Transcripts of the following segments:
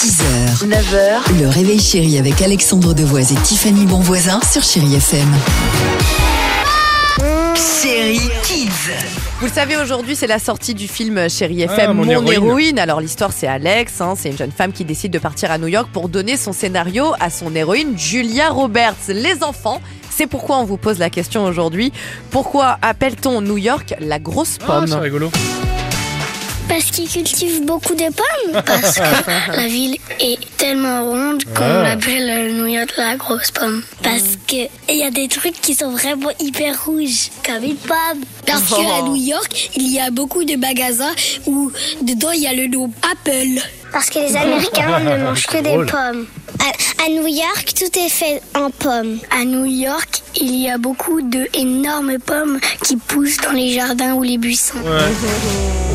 6h, 9h, le réveil chéri avec Alexandre Devoise et Tiffany Bonvoisin sur Chérie FM. Chérie Kids. Vous le savez, aujourd'hui, c'est la sortie du film Chérie FM, Ah, mon Mon, héroïne. héroïne. Alors, l'histoire, c'est Alex. hein, c'est une jeune femme qui décide de partir à New York pour donner son scénario à son héroïne, Julia Roberts. Les enfants, c'est pourquoi on vous pose la question aujourd'hui. Pourquoi appelle-t-on New York la grosse Ah, pomme c'est rigolo. Parce qu'ils cultivent beaucoup de pommes. Parce que la ville est tellement ronde qu'on Ah. l'appelle euh, New York la grosse pomme. Parce que il y a des trucs qui sont vraiment hyper rouges, comme une pomme. Parce qu'à New York, il y a beaucoup de magasins où dedans il y a le nom Apple. Parce que les Américains ne mangent que des Drôle. pommes. À, à New York, tout est fait en pommes. À New York, il y a beaucoup de énormes pommes qui poussent dans les jardins ou les buissons. Ouais.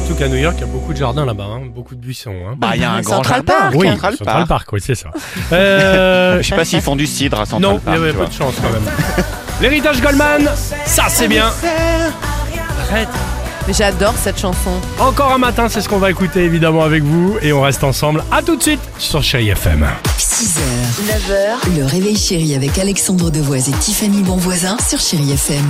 Surtout qu'à New York, il y a beaucoup de jardins là-bas, hein, beaucoup de buissons. Hein. Bah, il y a un grand Central jardin. Park. oui, Central Central Park. Park, oui, c'est ça. Euh, Je sais pas s'ils font du cidre à Central non, il Park. y avait tu peu vois. de chance quand même. L'héritage Goldman, ça c'est bien. Arrête. Mais j'adore cette chanson. Encore un matin, c'est ce qu'on va écouter évidemment avec vous et on reste ensemble. À tout de suite sur Chérie FM. 6h, 9h, le réveil chéri avec Alexandre Devoise et Tiffany Bonvoisin sur Chérie FM.